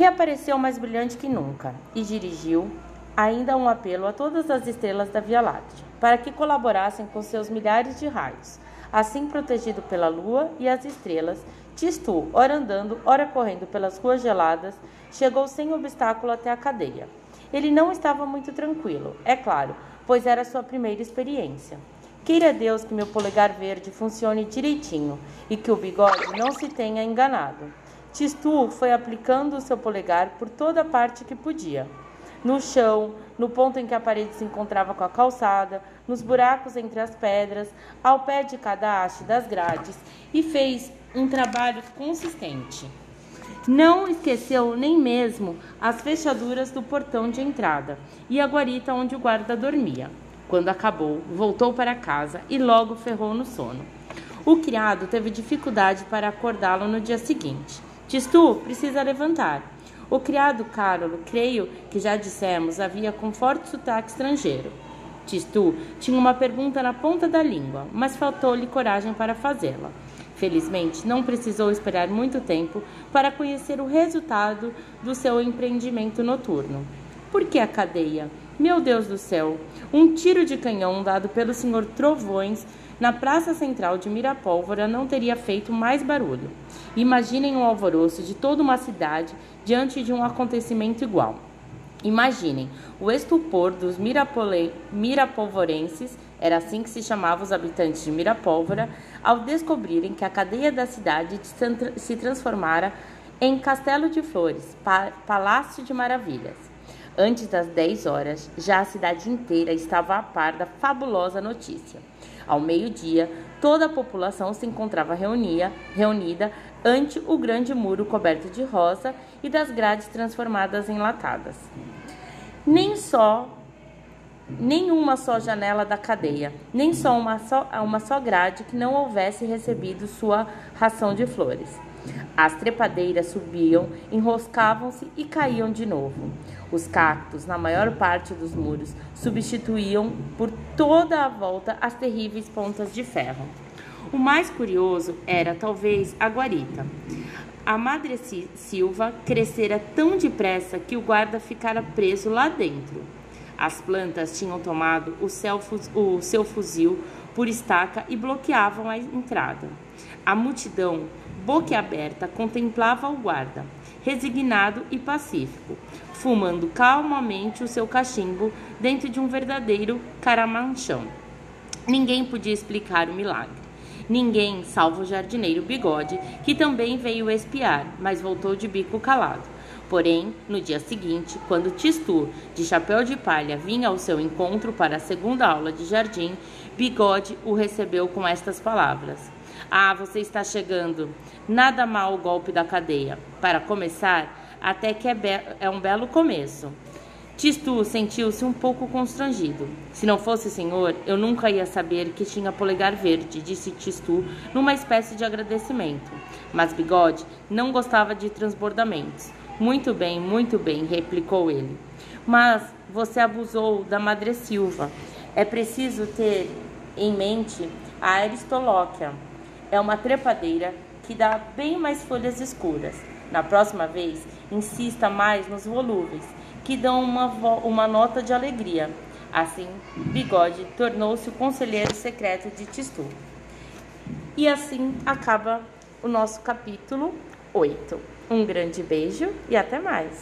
reapareceu mais brilhante que nunca e dirigiu ainda um apelo a todas as estrelas da Via Láctea para que colaborassem com seus milhares de raios. Assim, protegido pela lua e as estrelas, Tistu, ora andando, ora correndo pelas ruas geladas, chegou sem obstáculo até a cadeia. Ele não estava muito tranquilo, é claro, pois era sua primeira experiência. Queira Deus que meu polegar verde funcione direitinho e que o bigode não se tenha enganado. Tistu foi aplicando o seu polegar por toda a parte que podia. No chão, no ponto em que a parede se encontrava com a calçada, nos buracos entre as pedras, ao pé de cada haste das grades, e fez um trabalho consistente. Não esqueceu nem mesmo as fechaduras do portão de entrada e a guarita onde o guarda dormia. Quando acabou, voltou para casa e logo ferrou no sono. O criado teve dificuldade para acordá-lo no dia seguinte. Tistu precisa levantar. O criado Carolo, creio que já dissemos, havia com forte sotaque estrangeiro. Tistu tinha uma pergunta na ponta da língua, mas faltou-lhe coragem para fazê-la. Felizmente, não precisou esperar muito tempo para conhecer o resultado do seu empreendimento noturno. Por que a cadeia? Meu Deus do céu! Um tiro de canhão dado pelo senhor Trovões na praça central de Mirapólvora não teria feito mais barulho. Imaginem o alvoroço de toda uma cidade diante de um acontecimento igual. Imaginem o estupor dos mirapolvorenses, era assim que se chamavam os habitantes de Mirapólvora, ao descobrirem que a cadeia da cidade se transformara em Castelo de Flores, Palácio de Maravilhas. Antes das 10 horas, já a cidade inteira estava a par da fabulosa notícia. Ao meio-dia, toda a população se encontrava reunia, reunida ante o grande muro coberto de rosa e das grades transformadas em latadas. Nem só nenhuma só janela da cadeia, nem só uma só, uma só grade que não houvesse recebido sua ração de flores. As trepadeiras subiam, enroscavam-se e caíam de novo. Os cactos, na maior parte dos muros, substituíam por toda a volta as terríveis pontas de ferro. O mais curioso era, talvez, a guarita. A Madre Silva crescera tão depressa que o guarda ficara preso lá dentro. As plantas tinham tomado o seu, o seu fuzil por estaca e bloqueavam a entrada. A multidão boquiaberta, contemplava o guarda, resignado e pacífico, fumando calmamente o seu cachimbo dentro de um verdadeiro caramanchão. Ninguém podia explicar o milagre. Ninguém, salvo o jardineiro Bigode, que também veio espiar, mas voltou de bico calado. Porém, no dia seguinte, quando Tistur, de chapéu de palha, vinha ao seu encontro para a segunda aula de jardim, Bigode o recebeu com estas palavras: ah, você está chegando. Nada mal o golpe da cadeia. Para começar, até que é, é um belo começo. Tistu sentiu-se um pouco constrangido. Se não fosse senhor, eu nunca ia saber que tinha polegar verde, disse Tistu numa espécie de agradecimento. Mas Bigode não gostava de transbordamentos. Muito bem, muito bem, replicou ele. Mas você abusou da Madre Silva. É preciso ter em mente a Aristolóquia é uma trepadeira que dá bem mais folhas escuras. Na próxima vez, insista mais nos volúveis, que dão uma, uma nota de alegria. Assim, Bigode tornou-se o conselheiro secreto de Tistu. E assim acaba o nosso capítulo 8. Um grande beijo e até mais!